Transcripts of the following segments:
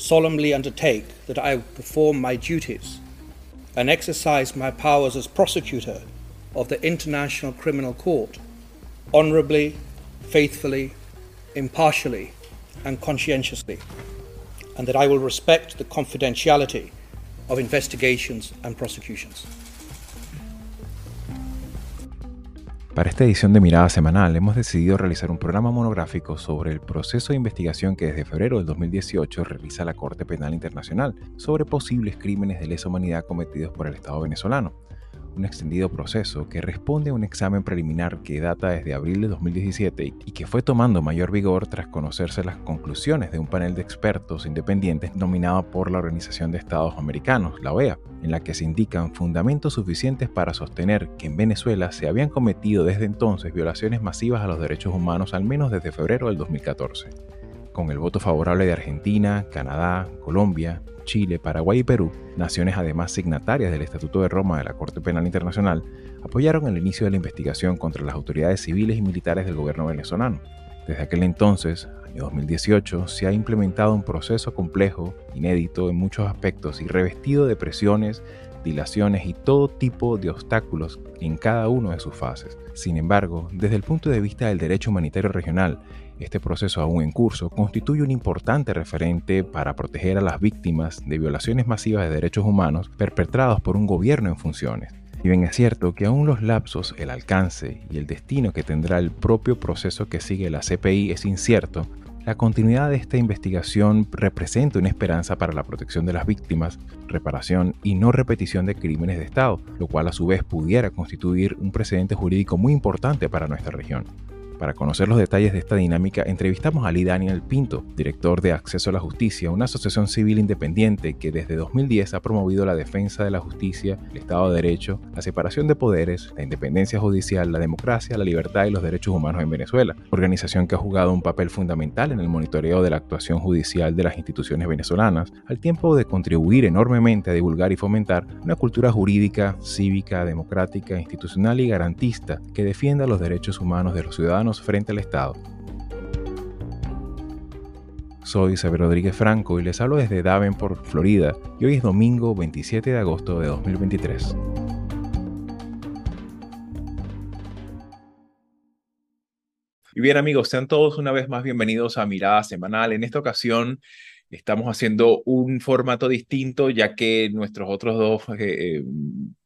solemnly undertake that I will perform my duties and exercise my powers as prosecutor of the International Criminal Court honorably, faithfully, impartially, and conscientiously, and that I will respect the confidentiality of investigations and prosecutions. Para esta edición de Mirada Semanal hemos decidido realizar un programa monográfico sobre el proceso de investigación que desde febrero del 2018 realiza la Corte Penal Internacional sobre posibles crímenes de lesa humanidad cometidos por el Estado venezolano un extendido proceso que responde a un examen preliminar que data desde abril de 2017 y que fue tomando mayor vigor tras conocerse las conclusiones de un panel de expertos independientes nominado por la Organización de Estados Americanos, la OEA, en la que se indican fundamentos suficientes para sostener que en Venezuela se habían cometido desde entonces violaciones masivas a los derechos humanos al menos desde febrero del 2014 con el voto favorable de Argentina, Canadá, Colombia, Chile, Paraguay y Perú, naciones además signatarias del Estatuto de Roma de la Corte Penal Internacional, apoyaron el inicio de la investigación contra las autoridades civiles y militares del gobierno venezolano. Desde aquel entonces, año 2018, se ha implementado un proceso complejo, inédito en muchos aspectos y revestido de presiones, dilaciones y todo tipo de obstáculos en cada una de sus fases. Sin embargo, desde el punto de vista del derecho humanitario regional, este proceso aún en curso constituye un importante referente para proteger a las víctimas de violaciones masivas de derechos humanos perpetrados por un gobierno en funciones. Y bien es cierto que aún los lapsos, el alcance y el destino que tendrá el propio proceso que sigue la CPI es incierto, la continuidad de esta investigación representa una esperanza para la protección de las víctimas, reparación y no repetición de crímenes de Estado, lo cual a su vez pudiera constituir un precedente jurídico muy importante para nuestra región. Para conocer los detalles de esta dinámica, entrevistamos a Lee Daniel Pinto, director de Acceso a la Justicia, una asociación civil independiente que desde 2010 ha promovido la defensa de la justicia, el Estado de Derecho, la separación de poderes, la independencia judicial, la democracia, la libertad y los derechos humanos en Venezuela. Organización que ha jugado un papel fundamental en el monitoreo de la actuación judicial de las instituciones venezolanas, al tiempo de contribuir enormemente a divulgar y fomentar una cultura jurídica, cívica, democrática, institucional y garantista que defienda los derechos humanos de los ciudadanos frente al Estado. Soy Xavier Rodríguez Franco y les hablo desde Davenport, Florida, y hoy es domingo 27 de agosto de 2023. Y bien amigos, sean todos una vez más bienvenidos a Mirada Semanal. En esta ocasión estamos haciendo un formato distinto ya que nuestros otros dos eh, eh,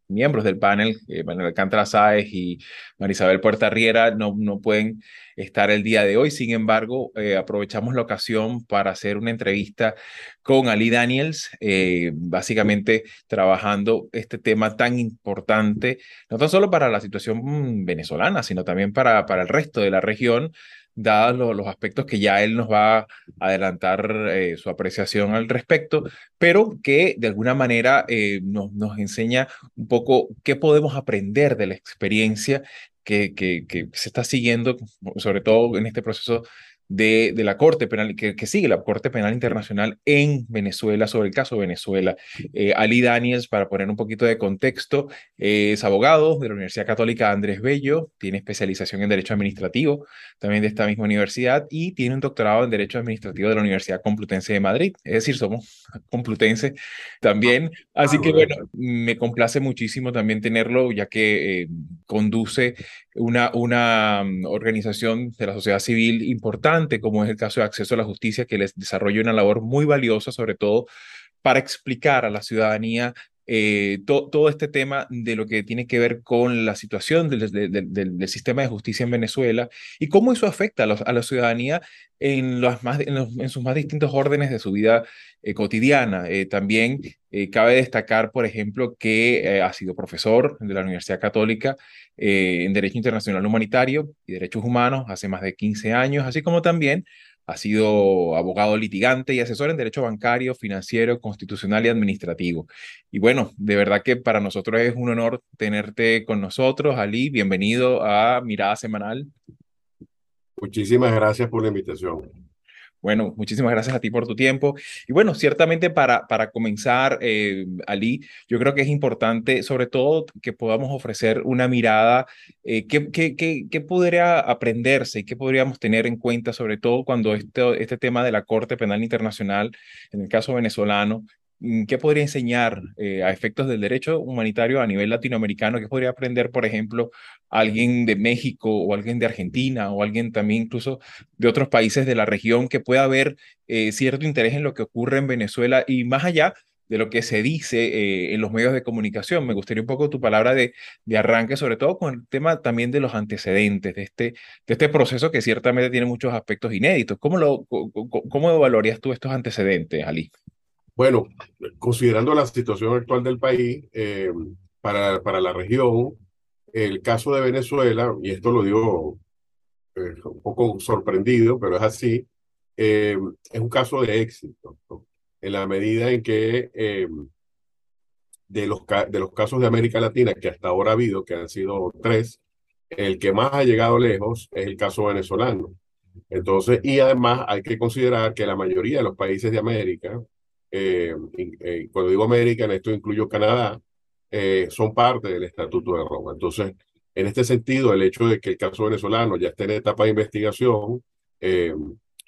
miembros del panel, eh, Manuel Alcántara Sáez y Marisabel Puerta Riera, no, no pueden estar el día de hoy. Sin embargo, eh, aprovechamos la ocasión para hacer una entrevista con Ali Daniels, eh, básicamente trabajando este tema tan importante, no tan solo para la situación venezolana, sino también para, para el resto de la región, dados los aspectos que ya él nos va a adelantar eh, su apreciación al respecto, pero que de alguna manera eh, nos, nos enseña un poco qué podemos aprender de la experiencia que, que, que se está siguiendo, sobre todo en este proceso de, de la Corte Penal, que, que, sigue la Corte Penal Internacional en Venezuela, sobre el caso Venezuela. Eh, Ali Daniels, para poner un poquito de contexto, es abogado de la Universidad Católica Andrés Bello, tiene especialización en Derecho Administrativo también de esta misma universidad y tiene un doctorado en Derecho Administrativo de la Universidad Complutense de Madrid, es decir, somos complutense también. Así que bueno, me complace muchísimo también tenerlo, ya que eh, conduce una, una mm, organización de la sociedad civil importante, como es el caso de Acceso a la Justicia, que les desarrolla una labor muy valiosa, sobre todo para explicar a la ciudadanía eh, todo este tema de lo que tiene que ver con la situación del, sistema de justicia en Venezuela y cómo eso afecta a, la ciudadanía en, sus más distintos órdenes de su vida eh, cotidiana. Eh, también cabe destacar, por ejemplo, que ha sido profesor de la Universidad Católica en Derecho Internacional Humanitario y Derechos Humanos hace más de 15 años, así como también Ha sido abogado litigante y asesor en derecho bancario, financiero, constitucional y administrativo. Y bueno, de verdad que para nosotros es un honor tenerte con nosotros, Ali. Bienvenido a Mirada Semanal. Muchísimas gracias por la invitación. Bueno, muchísimas gracias a ti por tu tiempo. Y bueno, ciertamente para, para comenzar, eh, Ali, yo creo que es importante, sobre todo, que podamos ofrecer una mirada, eh, ¿qué, qué, qué, podría aprenderse y qué podríamos tener en cuenta, sobre todo cuando este, este tema de la Corte Penal Internacional, en el caso venezolano, ¿Qué podría enseñar eh, a efectos del derecho humanitario a nivel latinoamericano? ¿Qué podría aprender, por ejemplo, alguien de México o alguien de Argentina o alguien también incluso de otros países de la región que pueda haber eh, cierto interés en lo que ocurre en Venezuela y más allá de lo que se dice eh, en los medios de comunicación? Me gustaría un poco tu palabra de, arranque, sobre todo con el tema también de los antecedentes de este, de este proceso que ciertamente tiene muchos aspectos inéditos. ¿Cómo, lo, cómo evaluarías tú estos antecedentes, Ali? Bueno, considerando la situación actual del país, eh, para, para la región, el caso de Venezuela, y esto lo digo eh, un poco sorprendido, pero es así, eh, es un caso de éxito, en la medida en que de, los, de los casos de América Latina que hasta ahora ha habido, que han sido tres, el que más ha llegado lejos es el caso venezolano. Entonces, y además hay que considerar que la mayoría de los países de América, eh, eh, cuando digo América, en esto incluyo Canadá, eh, son parte del Estatuto de Roma. Entonces, en este sentido, el hecho de que el caso venezolano ya esté en etapa de investigación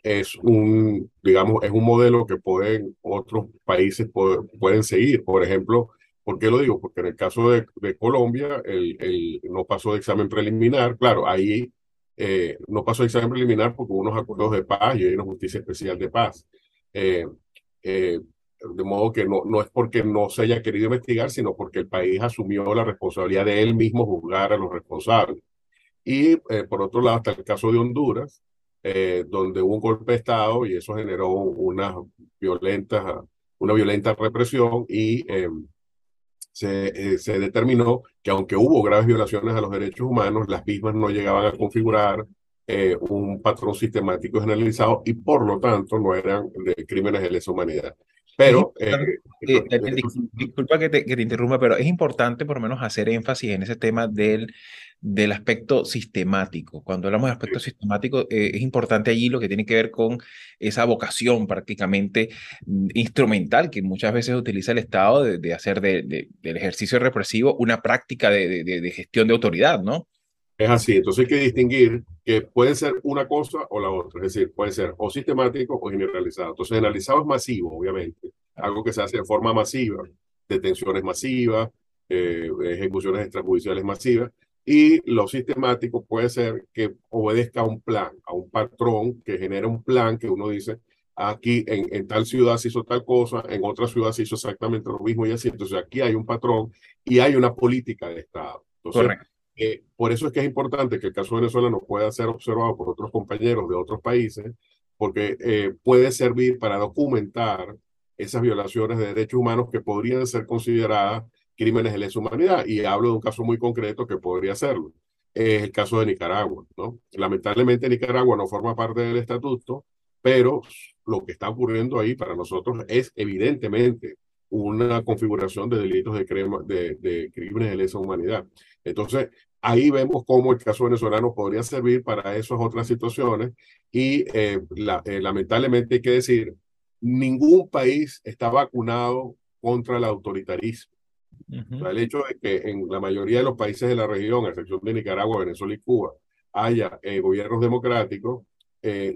es un, digamos, es un modelo que pueden otros países pueden seguir. Por ejemplo, ¿por qué lo digo? Porque en el caso de, de Colombia, el, el, no pasó de examen preliminar. Claro, ahí no pasó de examen preliminar porque hubo unos acuerdos de paz y hay una justicia especial de paz. Eh, de modo que no, no es porque no se haya querido investigar, sino porque el país asumió la responsabilidad de él mismo juzgar a los responsables. Y eh, por otro lado está el caso de Honduras, eh, donde hubo un golpe de Estado y eso generó una violenta, una violenta represión y em, se, se determinó que aunque hubo graves violaciones a los derechos humanos, las mismas no llegaban a configurar eh, un patrón sistemático generalizado y por lo tanto no eran de crímenes de lesa humanidad. Pero... Eh, eh, disculpa que te, que te, interrumpa, pero es importante por lo menos hacer énfasis en ese tema del, del aspecto sistemático. Cuando hablamos de aspecto sistemático, eh, es importante allí lo que tiene que ver con esa vocación prácticamente mm, instrumental que muchas veces utiliza el Estado de, hacer de, del ejercicio represivo una práctica de, gestión de autoridad, ¿no? Es así, entonces hay que distinguir que puede ser una cosa o la otra, es decir, puede ser o sistemático o generalizado. Entonces, generalizado es masivo, obviamente, algo que se hace de forma masiva, detenciones masivas, eh, ejecuciones extrajudiciales masivas, y lo sistemático puede ser que obedezca a un plan, a un patrón que genera un plan que uno dice, aquí en, tal ciudad se hizo tal cosa, en otra ciudad se hizo exactamente lo mismo y así. Entonces aquí hay un patrón y hay una política de Estado. Correcto. Eh, por eso es que es importante que el caso venezolano pueda ser observado por otros compañeros de otros países, porque eh, puede servir para documentar esas violaciones de derechos humanos que podrían ser consideradas crímenes de lesa humanidad. Y hablo de un caso muy concreto que podría serlo. Es el caso de Nicaragua. ¿no? Lamentablemente Nicaragua no forma parte del estatuto, pero lo que está ocurriendo ahí para nosotros es evidentemente una configuración de delitos de, de, de crímenes de lesa humanidad. Entonces, ahí vemos cómo el caso venezolano podría servir para esas otras situaciones y eh, eh, lamentablemente hay que decir, ningún país está vacunado contra el autoritarismo. el hecho de que en la mayoría de los países de la región, a excepción de Nicaragua, Venezuela y Cuba, haya eh, gobiernos democráticos,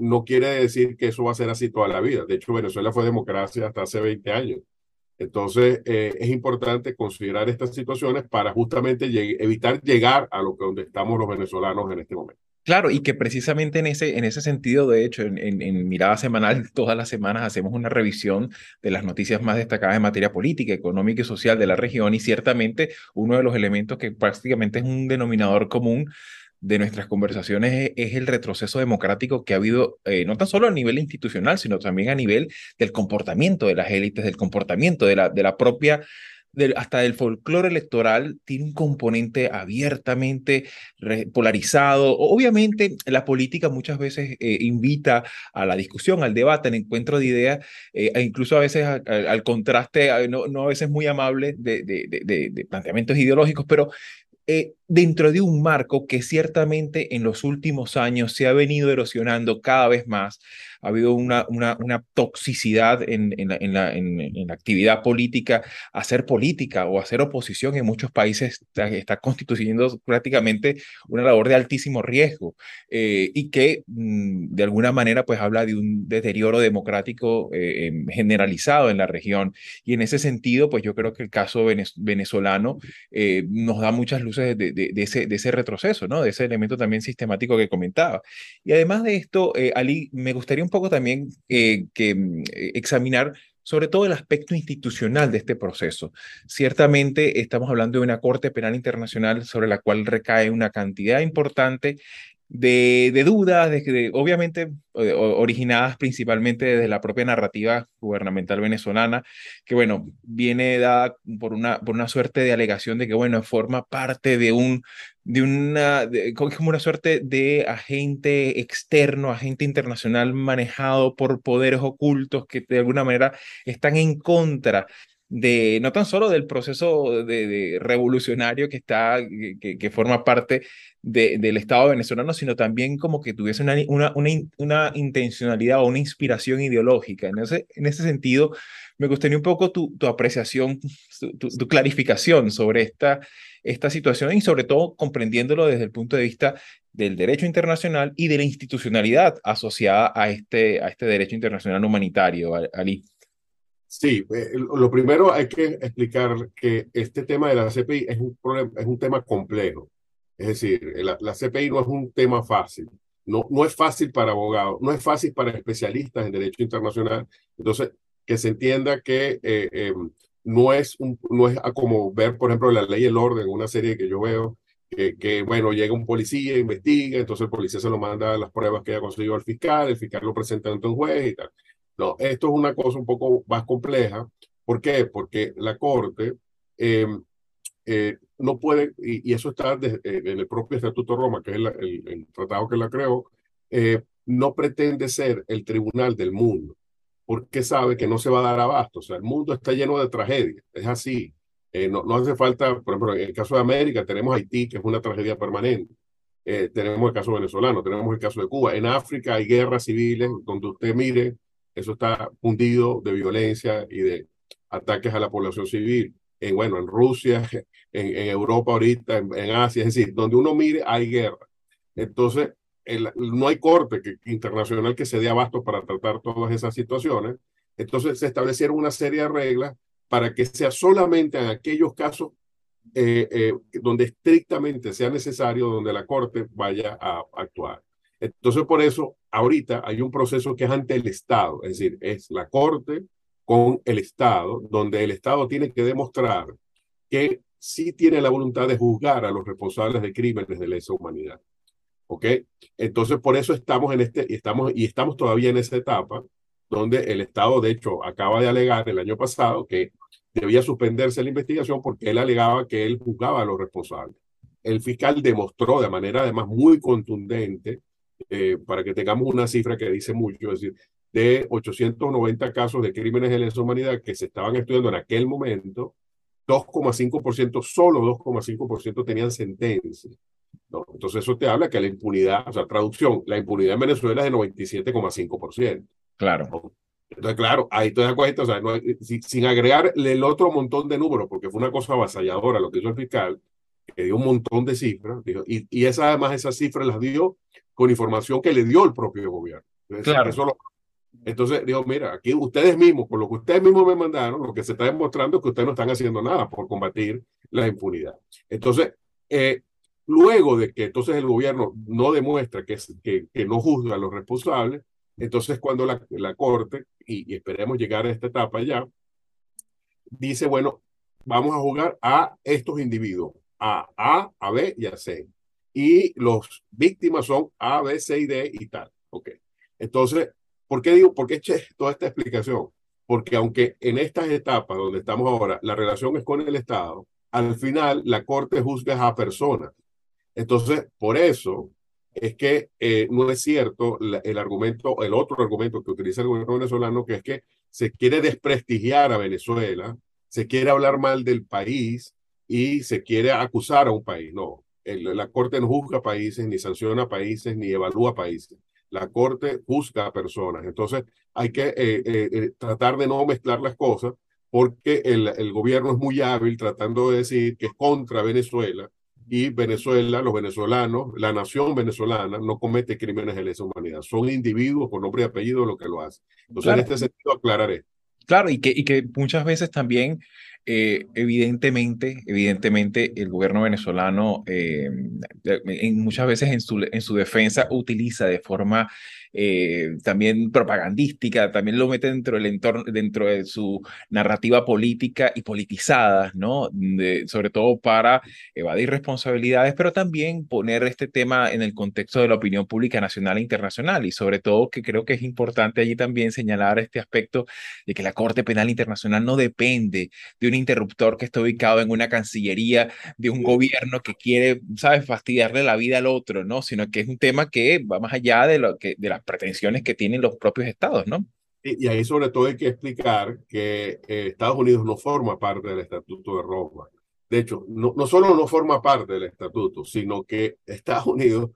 no quiere decir que eso va a ser así toda la vida. De hecho, Venezuela fue democracia hasta hace 20 años. Entonces, eh, es importante considerar estas situaciones para justamente evitar llegar a lo que donde estamos los venezolanos en este momento. Claro, y que precisamente en ese, en ese sentido, de hecho, en, en, Mirada Semanal, todas las semanas hacemos una revisión de las noticias más destacadas en materia política, económica y social de la región, y ciertamente uno de los elementos que prácticamente es un denominador común de nuestras conversaciones es, el retroceso democrático que ha habido, eh, no tan solo a nivel institucional, sino también a nivel del comportamiento de las élites, del comportamiento de la, de la propia hasta del folclore electoral tiene un componente abiertamente polarizado. Obviamente, la política muchas veces eh, invita a la discusión, al debate, al encuentro de ideas, eh, e incluso a veces al contraste, no, no, a veces muy amable de, de, de planteamientos ideológicos, pero dentro de un marco que ciertamente en los últimos años se ha venido erosionando cada vez más ha habido una, una, toxicidad en, en, la, en, la, en, la, actividad política. Hacer política o hacer oposición en muchos países está, constituyendo prácticamente una labor de altísimo riesgo eh, y que mm, de alguna manera pues habla de un deterioro democrático eh, generalizado en la región. Y en ese sentido, pues yo creo que el caso venezolano eh, nos da muchas luces de, de, ese, de ese retroceso, ¿no? De ese elemento también sistemático que comentaba. Y además de esto, Ali, me gustaría un poco también eh, que mm, eh, examinar sobre todo el aspecto institucional de este proceso. Ciertamente estamos hablando de una Corte Penal Internacional sobre la cual recae una cantidad importante de, dudas, de, obviamente eh, originadas principalmente desde la propia narrativa gubernamental venezolana, que bueno, viene dada por una, por una suerte de alegación de que bueno, forma parte de un, de una, como una suerte de agente externo, agente internacional manejado por poderes ocultos que de alguna manera están en contra de no tan solo del proceso de, revolucionario que está, que, forma parte del Estado venezolano, sino también como que tuviese una, una, una, intencionalidad o una inspiración ideológica. En ese, en ese sentido, me gustaría un poco tu, tu apreciación, tu, clarificación sobre esta, esta situación y sobre todo comprendiéndolo desde el punto de vista del derecho internacional y de la institucionalidad asociada a este, a este derecho internacional humanitario, Ali. Sí, eh, lo primero hay que explicar que este tema de la CPI es un, problema, es un tema complejo. Es decir, la, la, CPI no es un tema fácil. No, no es fácil para abogados, no es fácil para especialistas en derecho internacional. Entonces, que se entienda que eh, em, no, es un, no es como ver, por ejemplo, la ley y el orden, una serie que yo veo, que, que, bueno, llega un policía, investiga, entonces el policía se lo manda las pruebas que haya conseguido al fiscal, el fiscal lo presenta ante un juez y tal. No, esto es una cosa un poco más compleja. ¿Por qué? Porque la Corte eh, eh, no puede, y, eso está eh, en el propio Estatuto Roma, que es el, tratado que la creó, eh, no pretende ser el tribunal del mundo, porque sabe que no se va a dar abasto. O sea, el mundo está lleno de tragedias, es así. no, no hace falta, por ejemplo, en el caso de América tenemos Haití, que es una tragedia permanente. tenemos el caso venezolano, tenemos el caso de Cuba. En África hay guerras civiles, donde usted mire, eso está fundido de violencia y de ataques a la población civil en, bueno, en Rusia, en, en Europa ahorita, en, en, Asia, es decir, donde uno mire hay guerra. Entonces, el, no hay corte que, internacional que se dé abasto para tratar todas esas situaciones. Entonces, se establecieron una serie de reglas para que sea solamente en aquellos casos eh, eh, donde estrictamente sea necesario, donde la Corte vaya a actuar. Entonces, por eso, ahorita hay un proceso que es ante el Estado, es decir, es la Corte con el Estado, donde el Estado tiene que demostrar que sí tiene la voluntad de juzgar a los responsables de crímenes de lesa humanidad. ¿Ok? Entonces, por eso estamos en este, estamos, y estamos todavía en esa etapa donde el Estado, de hecho, acaba de alegar el año pasado que debía suspenderse la investigación porque él alegaba que él juzgaba a los responsables. El fiscal demostró de manera además muy contundente, eh, para que tengamos una cifra que dice mucho, es decir, de 890 casos de crímenes de lesa humanidad que se estaban estudiando en aquel momento, 2,5%, solo 2,5% tenían sentencia. ¿no? Entonces eso te habla que la impunidad, o sea, traducción, la impunidad en Venezuela es de 97,5%. Claro. Entonces, claro, ahí te das cuenta, o sea, no, sin agregarle el otro montón de números, porque fue una cosa avasalladora lo que hizo el fiscal, que dio un montón de cifras, dijo, y, y esa, además esas cifras las dio con información que le dio el propio gobierno. claro. Eso lo, entonces, digo, mira, aquí ustedes mismos, con lo que ustedes mismos me mandaron, lo que se está demostrando es que ustedes no están haciendo nada por combatir la impunidad. Entonces, eh, luego de que entonces el gobierno no demuestra que, que, que no juzga a los responsables, entonces cuando la, la Corte, y, y, esperemos llegar a esta etapa ya, dice, bueno, vamos a jugar a estos individuos, a A, a B y a C. Y los víctimas son A, B, C y D y tal. Ok. Entonces, ¿Por qué digo, por qué eché toda esta explicación? porque aunque en estas etapas donde estamos ahora, la relación es con el Estado, al final la Corte juzga a personas. Entonces, por eso es que eh, no es cierto el argumento, el otro argumento que utiliza el gobierno venezolano, que es que se quiere desprestigiar a Venezuela, se quiere hablar mal del país y se quiere acusar a un país. No, la Corte no juzga países, ni sanciona países, ni evalúa países. La Corte juzga a personas. Entonces, hay que eh, eh, tratar de no mezclar las cosas porque el, el gobierno es muy hábil tratando de decir que es contra Venezuela y Venezuela, los venezolanos, la nación venezolana no comete crímenes de lesa humanidad. Son individuos con nombre y apellido lo que lo hacen. Entonces, en este sentido, aclararé. Claro, y que, y que muchas veces también, eh, evidentemente, evidentemente, el gobierno venezolano, eh, muchas veces en su, en su defensa utiliza de forma eh, también propagandística, también lo mete dentro del entorno, dentro de su narrativa política y politizada, ¿no? sobre todo para evadir responsabilidades, pero también poner este tema en el contexto de la opinión pública nacional e internacional y sobre todo que creo que es importante allí también señalar este aspecto de que la Corte Penal Internacional no depende de un interruptor que está ubicado en una cancillería de un gobierno que quiere, ¿sabes?, fastidiarle la vida al otro, ¿no? Sino que es un tema que va más allá de, lo que, de la pretensiones que tienen los propios estados, ¿no? Y, ahí sobre todo hay que explicar que eh, Estados Unidos no forma parte del Estatuto de Roma. De hecho, no, no solo no forma parte del estatuto, sino que Estados Unidos,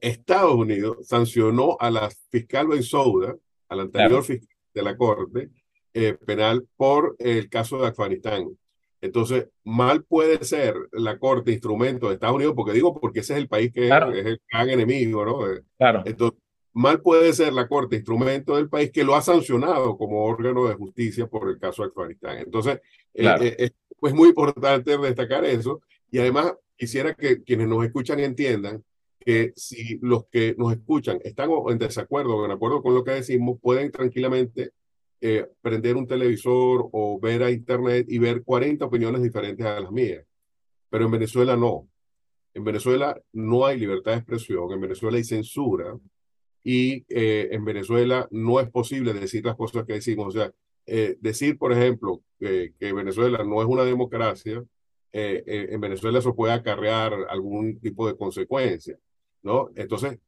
Estados Unidos sancionó a la fiscal Ben Souda, al anterior fiscal de la Corte eh, Penal, por el caso de Afganistán. Entonces, mal puede ser la Corte instrumento de Estados Unidos, porque digo, porque ese es el país que es el gran enemigo, ¿no? Claro. Entonces, mal puede ser la Corte instrumento del país que lo ha sancionado como órgano de justicia por el caso de Afganistán. Entonces, eh, eh, es pues muy importante destacar eso y además quisiera que quienes nos escuchan entiendan que si los que nos escuchan están en desacuerdo o en acuerdo con lo que decimos, pueden tranquilamente eh, prender un televisor o ver a internet y ver 40 opiniones diferentes a las mías. Pero en Venezuela no. En Venezuela no hay libertad de expresión, en Venezuela hay censura, y eh, en Venezuela no es posible decir las cosas que decimos. O sea, eh, decir, por ejemplo, que Venezuela no es una democracia, eh, en Venezuela eso puede acarrear algún tipo de consecuencia, ¿no? Entonces,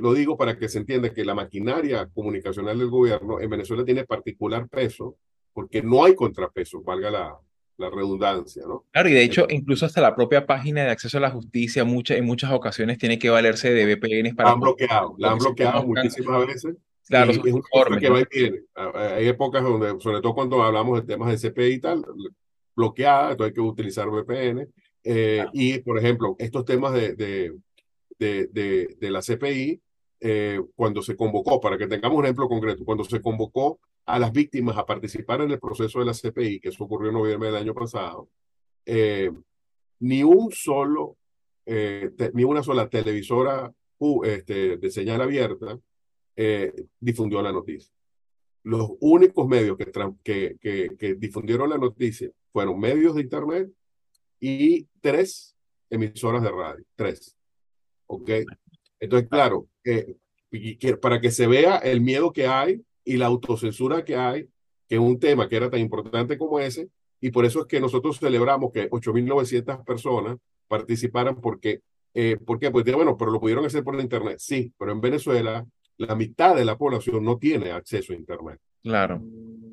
lo digo para que se entienda que la maquinaria comunicacional del gobierno en Venezuela tiene particular peso porque no hay contrapeso, valga la, la redundancia, ¿no? Claro, y de hecho, incluso hasta la propia página de acceso a la justicia mucha, en muchas ocasiones tiene que valerse de VPNs para... La han bloqueado, la han bloqueado muchísimas veces. Claro, es un que va y viene. Hay épocas donde, sobre todo cuando hablamos de temas de CPI y tal, bloqueada, entonces hay que utilizar VPN. Eh, y, por ejemplo, estos temas de, de, de, de, la CPI, eh, cuando se convocó, para que tengamos un ejemplo concreto, cuando se convocó a las víctimas a participar en el proceso de la CPI, que eso ocurrió en noviembre del año pasado, eh, ni un solo, eh, ni una sola televisora este, de señal abierta eh, difundió la noticia. Los únicos medios que, que, que, difundieron la noticia fueron medios de Internet y tres emisoras de radio, tres. ¿Ok? Entonces, claro, para que se vea el miedo que hay y la autocensura que hay, que es un tema que era tan importante como ese, y por eso es que nosotros celebramos que 8.900 personas participaran porque, eh, ¿por qué? Pues bueno, pero lo pudieron hacer por internet, sí, pero en Venezuela la mitad de la población no tiene acceso a internet. Claro.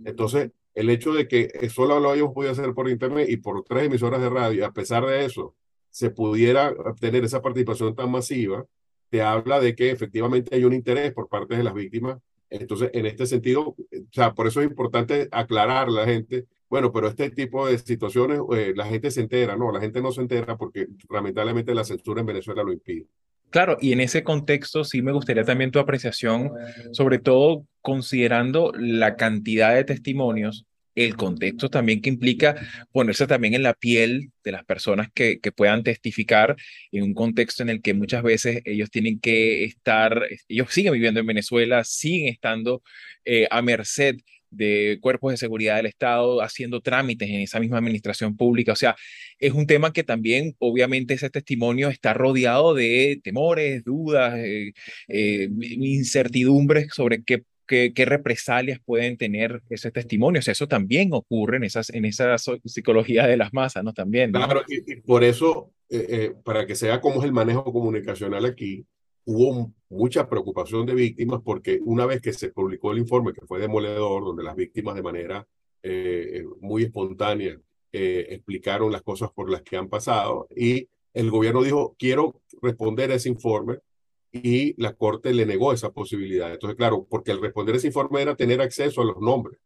Entonces, el hecho de que solo lo hayamos podido hacer por internet y por tres emisoras de radio, a pesar de eso, se pudiera obtener esa participación tan masiva, te habla de que efectivamente hay un interés por parte de las víctimas entonces, en este sentido, o sea, por eso es importante aclarar a la gente, bueno, pero este tipo de situaciones, eh, la gente se entera, no, la gente no se entera porque lamentablemente la censura en Venezuela lo impide. Claro, y en ese contexto sí me gustaría también tu apreciación, sobre todo considerando la cantidad de testimonios el contexto también que implica ponerse también en la piel de las personas que, puedan testificar en un contexto en el que muchas veces ellos tienen que estar, ellos siguen viviendo en Venezuela, siguen estando eh, a merced de cuerpos de seguridad del Estado haciendo trámites en esa misma administración pública. O sea, es un tema que también, obviamente, ese testimonio está rodeado de temores, dudas, eh, eh, incertidumbres sobre qué qué, qué, represalias pueden tener ese testimonio. O sea, eso también ocurre en, esas, en esa psicología de las masas, ¿no? También. Claro, y, por eso, eh, eh, para que sea cómo es el manejo comunicacional aquí, hubo mucha preocupación de víctimas porque una vez que se publicó el informe, que fue demoledor, donde las víctimas de manera eh, muy espontánea explicaron las cosas por las que han pasado y el gobierno dijo, quiero responder a ese informe y la Corte le negó esa posibilidad. Entonces, claro, porque el responder ese informe era tener acceso a los nombres,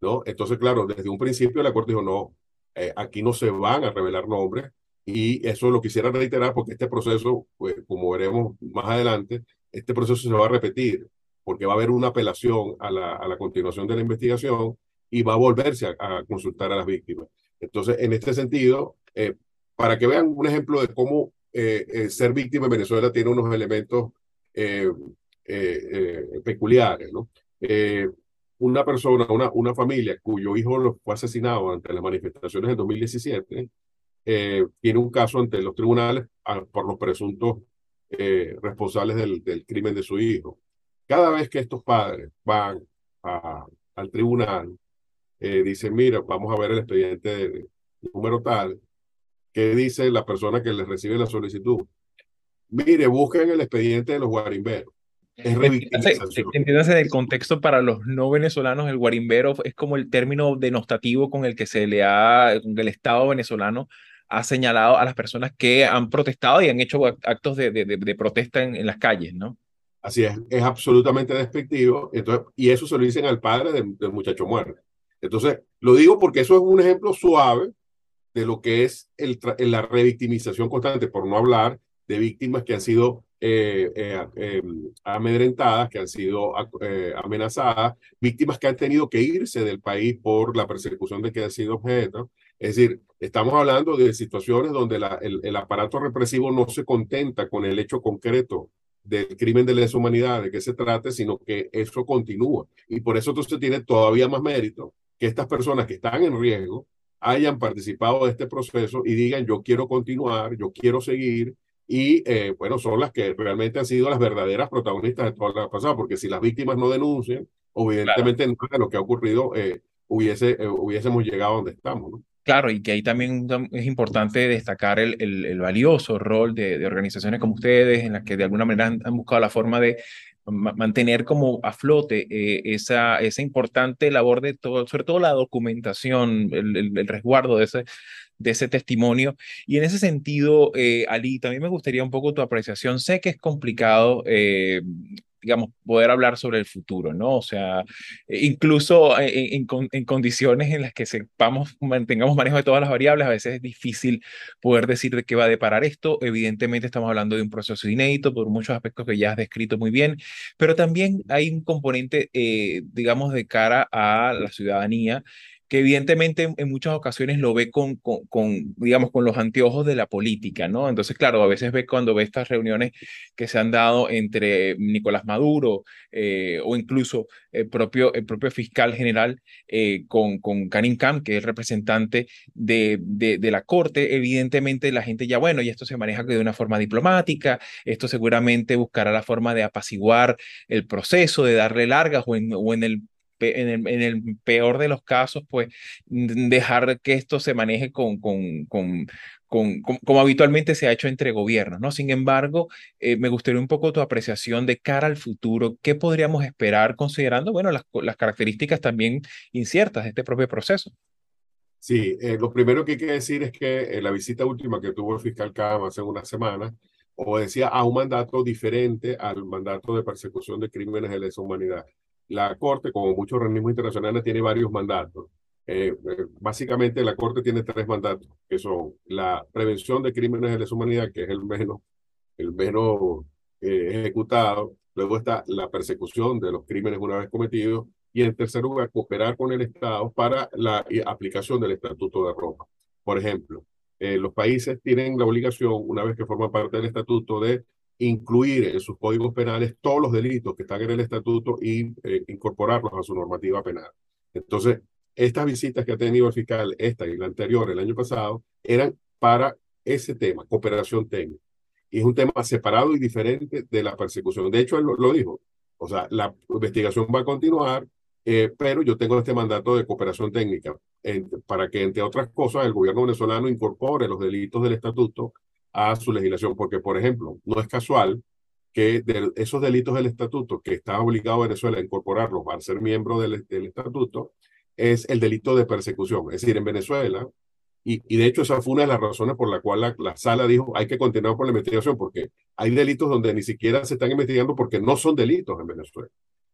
¿no? Entonces, claro, desde un principio la Corte dijo, no, eh, aquí no se van a revelar nombres y eso lo quisiera reiterar porque este proceso, pues, como veremos más adelante, este proceso se va a repetir porque va a haber una apelación a la, a la continuación de la investigación y va a volverse a, consultar a las víctimas. Entonces, en este sentido, eh, para que vean un ejemplo de cómo eh, eh, ser víctima en Venezuela tiene unos elementos eh, peculiares, ¿no? una persona, una, una familia cuyo hijo fue asesinado ante las manifestaciones del 2017, tiene un caso ante los tribunales por los presuntos responsables del, del, crimen de su hijo. Cada vez que estos padres van al tribunal, dicen, mira, vamos a ver el expediente número tal, ¿Qué dice la persona que le recibe la solicitud? Mire, busquen el expediente de los guarimberos. Es revictimización. Entiéndase del contexto para los no venezolanos, el guarimbero es como el término denostativo con el que se le ha, con el Estado venezolano ha señalado a las personas que han protestado y han hecho actos de, de, de protesta en, en, las calles, ¿no? Así es, es absolutamente despectivo. Entonces, y eso se lo dicen al padre del, del muchacho muerto. Entonces, lo digo porque eso es un ejemplo suave de lo que es el, la revictimización constante, por no hablar de víctimas que han sido eh, eh, em, amedrentadas, que han sido eh, amenazadas, víctimas que han tenido que irse del país por la persecución de que han sido objeto. Es decir, estamos hablando de situaciones donde el, aparato represivo no se contenta con el hecho concreto del crimen de lesa humanidad, de que se trate, sino que eso continúa. Y por eso entonces tiene todavía más mérito que estas personas que están en riesgo hayan participado de este proceso y digan yo quiero continuar, yo quiero seguir y eh, bueno, son las que realmente han sido las verdaderas protagonistas de todo lo pasado, porque si las víctimas no denuncian, evidentemente nada de lo que ha ocurrido eh, hubiese, eh, hubiésemos llegado a donde estamos. ¿no? Claro, y que ahí también es importante destacar el, el, valioso rol de, de, organizaciones como ustedes, en las que de alguna manera han, han buscado la forma de mantener como a flote eh, esa, esa importante labor de todo, sobre todo la documentación, el, el, resguardo de ese, de ese testimonio. Y en ese sentido, eh, Ali, también me gustaría un poco tu apreciación. Sé que es complicado eh, digamos, poder hablar sobre el futuro, ¿no? O sea, e incluso en, en, en, condiciones en las que sepamos, mantengamos manejo de todas las variables, a veces es difícil poder decir de qué va a deparar esto. Evidentemente estamos hablando de un proceso inédito por muchos aspectos que ya has descrito muy bien, pero también hay un componente, eh, digamos, de cara a la ciudadanía que evidentemente en, muchas ocasiones lo ve con, con, digamos, con los anteojos de la política, ¿no? Entonces, claro, a veces ve cuando ve estas reuniones que se han dado entre Nicolás Maduro eh, o incluso el propio, el propio fiscal general eh, con, con Karim Khan, que es representante de, de, de, la corte, evidentemente la gente ya, bueno, y esto se maneja de una forma diplomática, esto seguramente buscará la forma de apaciguar el proceso, de darle largas o en, o en el en el, peor de los casos, pues dejar que esto se maneje con, con, con, con, como habitualmente se ha hecho entre gobiernos, ¿no? Sin embargo, eh, me gustaría un poco tu apreciación de cara al futuro. ¿Qué podríamos esperar considerando, bueno, las, las características también inciertas de este propio proceso? Sí, eh, lo primero que hay que decir es que eh, la visita última que tuvo el fiscal Cama hace una semana obedecía a un mandato diferente al mandato de persecución de crímenes de lesa humanidad la Corte, como muchos organismos internacionales, tiene varios mandatos. Eh, eh, básicamente la Corte tiene tres mandatos, que son la prevención de crímenes de lesa humanidad, que es el menos, el menos eh, ejecutado. Luego está la persecución de los crímenes una vez cometidos. Y en tercer lugar, cooperar con el Estado para la aplicación del Estatuto de Roma. Por ejemplo, los países tienen la obligación, una vez que forman parte del Estatuto, de incluir en sus códigos penales todos los delitos que están en el estatuto y eh, incorporarlos a su normativa penal. Entonces, estas visitas que ha tenido el fiscal, esta y la anterior, el año pasado, eran para ese tema, cooperación técnica. Y es un tema separado y diferente de la persecución. De hecho, él lo, dijo. O sea, la investigación va a continuar, eh, pero yo tengo este mandato de cooperación técnica para que, entre otras cosas, el gobierno venezolano incorpore los delitos del estatuto a su legislación, porque, por ejemplo, no es casual que de esos delitos del estatuto que está obligado Venezuela a incorporarlos al ser miembro del, del estatuto, es el delito de persecución. Es decir, en Venezuela, y, y, de hecho esa fue una de las razones por la cual la, la, sala dijo hay que continuar con la investigación, porque hay delitos donde ni siquiera se están investigando porque no son delitos en Venezuela.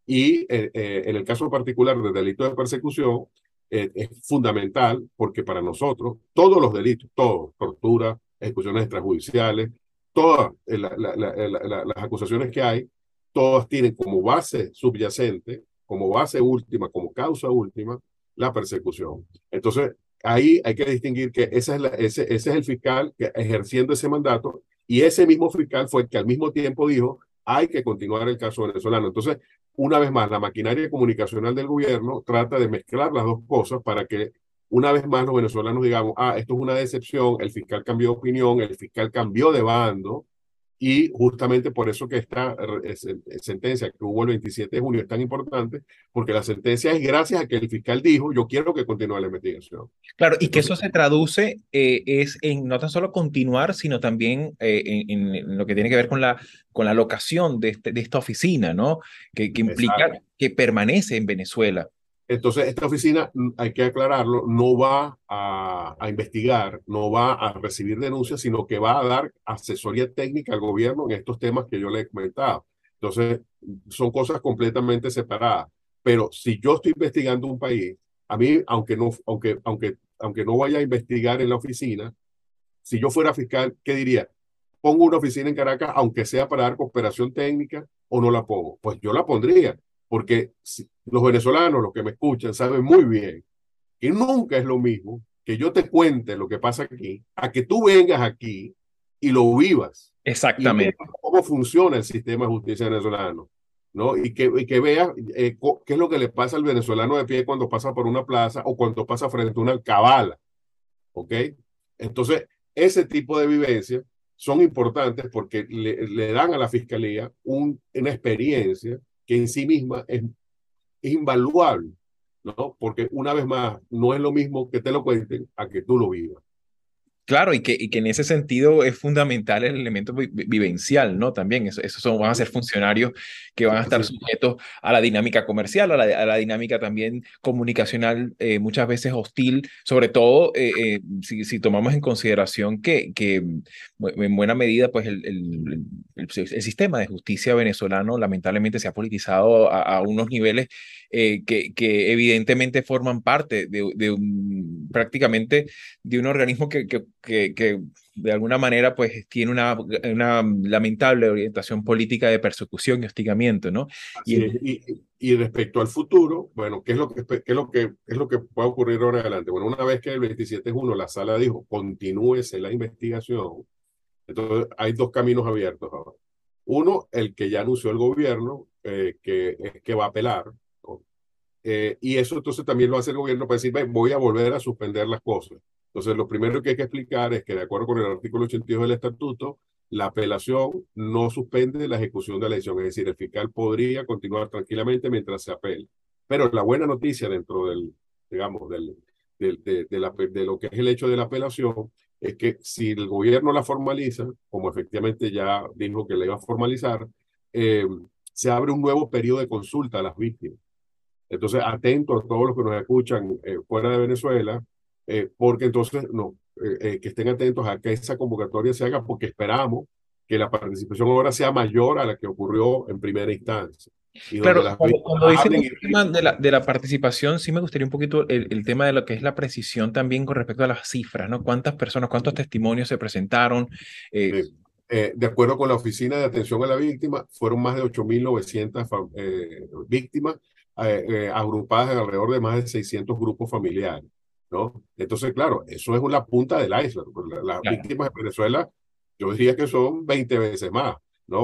Y eh, eh, en el caso particular del delito de persecución, eh, es fundamental porque para nosotros todos los delitos, todos, tortura, ejecuciones extrajudiciales, todas la, la, las acusaciones que hay, todas tienen como base subyacente, como base última, como causa última, la persecución. Entonces, ahí hay que distinguir que esa es ese, ese es el fiscal que ejerciendo ese mandato y ese mismo fiscal fue el que al mismo tiempo dijo hay que continuar el caso venezolano. Entonces, una vez más, la maquinaria comunicacional del gobierno trata de mezclar las dos cosas para que una vez más los venezolanos digamos, ah, esto es una decepción, el fiscal cambió de opinión, el fiscal cambió de bando, y justamente por eso que esta sentencia que hubo el 27 de junio es tan importante, porque la sentencia es gracias a que el fiscal dijo, yo quiero que continúe la investigación. Claro, y que eso se traduce eh, es en no tan solo continuar, sino también eh, en, lo que tiene que ver con la, con la locación de, este, de esta oficina, ¿no? Que, que implica que permanece en Venezuela. Entonces, esta oficina, mm, hay que aclararlo, no va a, investigar, no va a recibir denuncias, sino que va a dar asesoría técnica al gobierno en estos temas que yo le he comentado. Entonces, son cosas completamente separadas. Pero si yo estoy investigando un país, a mí, aunque no, aunque, aunque, aunque no vaya a investigar en la oficina, si yo fuera fiscal, ¿qué diría? Pongo una oficina en Caracas, aunque sea para dar cooperación técnica, o no la pongo. Pues yo la pondría, porque los venezolanos, los que me escuchan, saben muy bien que nunca es lo mismo que yo te cuente lo que pasa aquí, a que tú vengas aquí y lo vivas. Exactamente. cómo funciona el sistema de justicia venezolano, ¿no? Y que, y que veas eh, qué es lo que le pasa al venezolano de pie cuando pasa por una plaza o cuando pasa frente a una cabala, ¿ok? Entonces, ese tipo de vivencias son importantes porque le, le dan a la fiscalía un, una experiencia en sí misma es, es invaluable, ¿no? Porque una vez más, no es lo mismo que te lo cuenten a que tú lo vivas. Claro, y que, y que en ese sentido es fundamental el elemento vivencial, ¿no? También, esos eso son, van a ser funcionarios que van a estar sujetos a la dinámica comercial, a la, a la dinámica también comunicacional, eh, muchas veces hostil, sobre todo eh, eh, si, si, tomamos en consideración que, que en buena medida, pues el, el, el, el, sistema de justicia venezolano lamentablemente se ha politizado a, a unos niveles que, que, evidentemente forman parte de, de un, prácticamente de un organismo que, que que, que de alguna manera pues tiene una, una lamentable orientación política de persecución y hostigamiento, ¿no? Y, y, y, respecto al futuro, bueno, ¿qué es, lo que, qué es, lo que, es lo que puede ocurrir ahora adelante? Bueno, una vez que el 27 de junio la sala dijo, continúese la investigación, entonces hay dos caminos abiertos ahora. Uno, el que ya anunció el gobierno, eh, que es que va a apelar, eh, y eso entonces también lo hace el gobierno para decir, voy a volver a suspender las cosas. Entonces, lo primero que hay que explicar es que, de acuerdo con el artículo 82 del estatuto, la apelación no suspende la ejecución de la decisión, es decir, el fiscal podría continuar tranquilamente mientras se apela. Pero la buena noticia dentro del, digamos, del, del de, lo que es el hecho de la apelación es que si el gobierno la formaliza, como efectivamente ya dijo que la iba a formalizar, eh, se abre un nuevo periodo de consulta a las víctimas. Entonces, atento a todos los que nos escuchan eh, fuera de Venezuela, eh, porque entonces no, eh, eh, que estén atentos a que esa convocatoria se haga, porque esperamos que la participación ahora sea mayor a la que ocurrió en primera instancia. Claro, cuando, cuando dicen el tema de la, de la participación, sí me gustaría un poquito el, el, tema de lo que es la precisión también con respecto a las cifras, ¿no? ¿Cuántas personas, cuántos testimonios se presentaron? Eh, eh, de acuerdo con la Oficina de Atención a la Víctima, fueron más de 8.900 eh, víctimas agrupadas en alrededor de más de 600 grupos familiares. ¿No? Entonces, claro, eso es una punta del iceberg. Las claro. víctimas de Venezuela, yo diría que son 20 veces más. ¿no?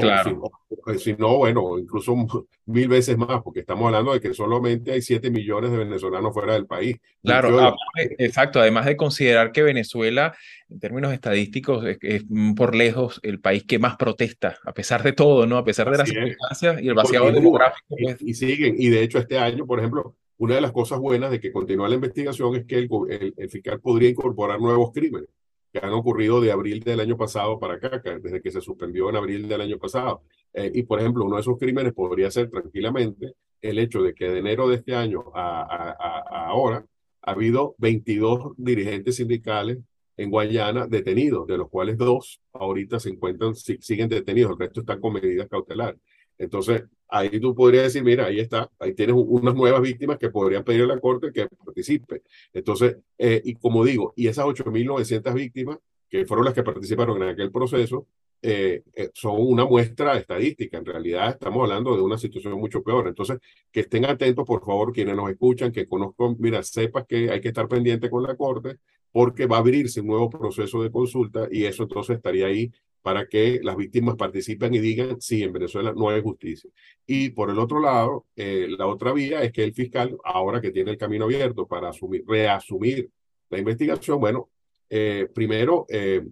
Si, no, bueno, incluso mil veces más, porque estamos hablando de que solamente hay 7 millones de venezolanos fuera del país. Claro, exacto. Además de considerar que Venezuela, en términos estadísticos, es, por lejos el país que más protesta, a pesar de todo, ¿no? A pesar de las circunstancias y el vaciado demográfico. Pues. Y, siguen, y de hecho este año, por ejemplo, una de las cosas buenas de que continúa la investigación es que el, el fiscal podría incorporar nuevos crímenes que han ocurrido de abril del año pasado para acá, desde que se suspendió en abril del año pasado. Eh, y, por ejemplo, uno de esos crímenes podría ser tranquilamente el hecho de que de enero de este año a, ahora ha habido 22 dirigentes sindicales en Guayana detenidos, de los cuales dos ahorita se encuentran, siguen detenidos, el resto están con medidas cautelares. Entonces, ahí tú podrías decir, mira, ahí está, ahí tienes unas nuevas víctimas que podrían pedir a la Corte que participe. Entonces, eh, y como digo, y esas 8.900 víctimas, que fueron las que participaron en aquel proceso, eh, eh, son una muestra estadística. En realidad estamos hablando de una situación mucho peor. Entonces, que estén atentos, por favor, quienes nos escuchan, que conozcan, mira, sepas que hay que estar pendiente con la Corte porque va a abrirse un nuevo proceso de consulta y eso entonces estaría ahí para que las víctimas participen y digan, sí, en Venezuela no hay justicia. Y por el otro lado, eh, la otra vía es que el fiscal, ahora que tiene el camino abierto para asumir, reasumir la investigación, bueno, eh, primero, eh,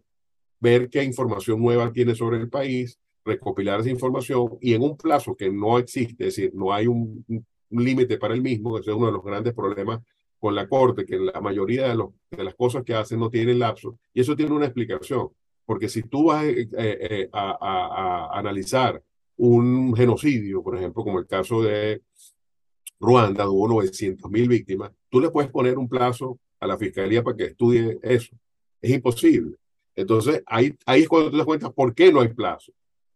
ver qué información nueva tiene sobre el país, recopilar esa información y en un plazo que no existe, es decir, no hay un, límite para el mismo, ese es uno de los grandes problemas con la Corte, que la mayoría de, las cosas que hacen no tienen lapso, y eso tiene una explicación porque si tú vas eh, eh, a, analizar un genocidio, por ejemplo, como el caso de Ruanda, hubo 900 mil víctimas, tú le puedes poner un plazo a la fiscalía para que estudie eso. Es imposible. Entonces, ahí, ahí es cuando tú te das cuenta por qué no hay plazo.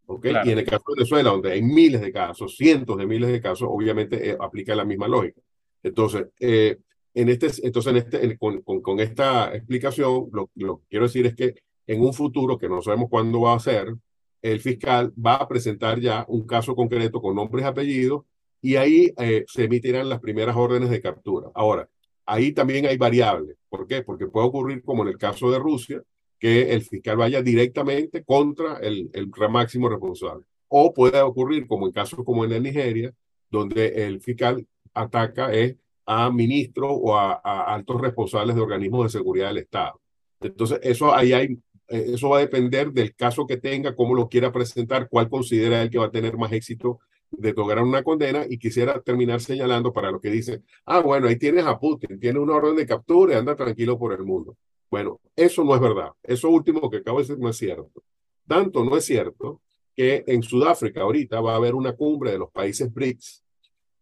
¿okay? Y en el caso de Venezuela, donde hay miles de casos, cientos de miles de casos, obviamente eh, aplica la misma lógica. Entonces, en este, entonces en este, con, con, esta explicación, lo, lo que quiero decir es que en un futuro, que no sabemos cuándo va a ser, el fiscal va a presentar ya un caso concreto con nombres y apellidos y ahí eh, se emitirán las primeras órdenes de captura. Ahora, ahí también hay variables. ¿Por qué? Porque puede ocurrir, como en el caso de Rusia, que el fiscal vaya directamente contra el, el máximo responsable. O puede ocurrir, como en casos como en Nigeria, donde el fiscal ataca eh, a ministros o a, a altos responsables de organismos de seguridad del Estado. Entonces, eso ahí hay eso va a depender del caso que tenga, cómo lo quiera presentar, cuál considera él que va a tener más éxito de lograr una condena y quisiera terminar señalando para lo que dice, ah, bueno, ahí tienes a Putin, tiene una orden de captura y anda tranquilo por el mundo. Bueno, eso no es verdad. Eso último que acabo de decir no es cierto. Tanto no es cierto que en Sudáfrica ahorita va a haber una cumbre de los países BRICS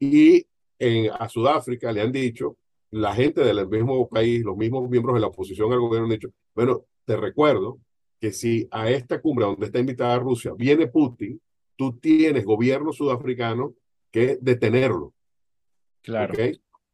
y en, a Sudáfrica le han dicho, la gente del mismo país, los mismos miembros de la oposición al gobierno han dicho, bueno, te recuerdo que si a esta cumbre donde está invitada Rusia viene Putin, tú tienes gobierno sudafricano que detenerlo. Claro.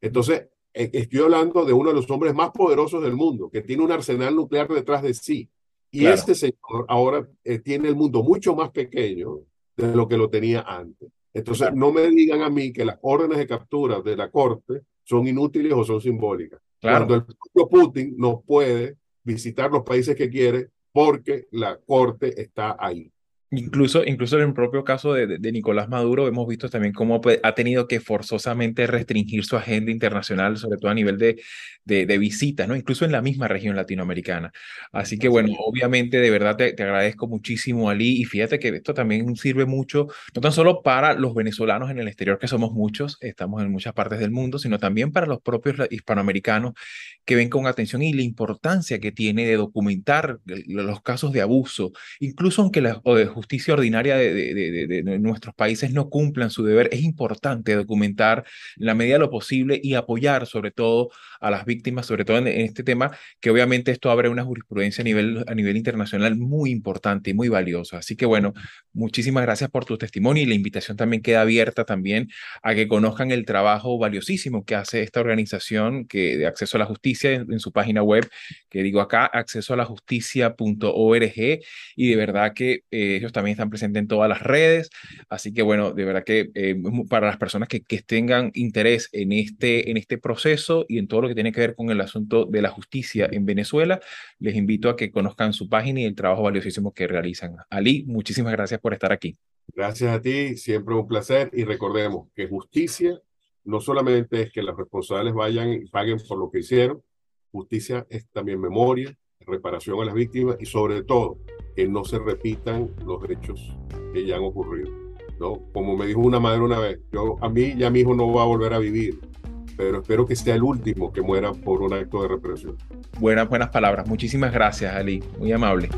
Entonces, e, estoy hablando de uno de los hombres más poderosos del mundo, que tiene un arsenal nuclear detrás de sí. Y este señor ahora eh, tiene el mundo mucho más pequeño de lo que lo tenía antes. Entonces, no me digan a mí que las órdenes de captura de la corte son inútiles o son simbólicas. Cuando el propio Putin no puede visitar los países que quiere porque la corte está ahí. Incluso, incluso en el propio caso de, de, Nicolás Maduro hemos visto también cómo ha tenido que forzosamente restringir su agenda internacional, sobre todo a nivel de, de, de visitas, ¿no? incluso en la misma región latinoamericana. Así que bueno, obviamente de verdad te, te, agradezco muchísimo, Ali, y fíjate que esto también sirve mucho, no tan solo para los venezolanos en el exterior, que somos muchos, estamos en muchas partes del mundo, sino también para los propios hispanoamericanos que ven con atención y la importancia que tiene de documentar los casos de abuso, incluso aunque la o de justicia ordinaria de, nuestros países no cumplan su deber, es importante documentar en la medida de lo posible y apoyar sobre todo a las víctimas, sobre todo en, en, este tema, que obviamente esto abre una jurisprudencia a nivel, a nivel internacional muy importante y muy valiosa. Así que bueno, muchísimas gracias por tu testimonio y la invitación también queda abierta también a que conozcan el trabajo valiosísimo que hace esta organización que, de acceso a la justicia en, en su página web, que digo acá, acceso a la justicia.org y de verdad que eh, ellos también están presentes en todas las redes. Así que bueno, de verdad que eh, para las personas que, que, tengan interés en este, en este proceso y en todo lo que tiene que ver con el asunto de la justicia en Venezuela, les invito a que conozcan su página y el trabajo valiosísimo que realizan. Ali, muchísimas gracias por estar aquí. Gracias a ti, siempre un placer y recordemos que justicia no solamente es que los responsables vayan y paguen por lo que hicieron, justicia es también memoria, reparación a las víctimas y sobre todo que no se repitan los hechos que ya han ocurrido. ¿no? Como me dijo una madre una vez, yo, a mí ya mi hijo no va a volver a vivir, pero espero que sea el último que muera por un acto de represión. Buenas, buenas palabras. Muchísimas gracias, Ali. Muy amable.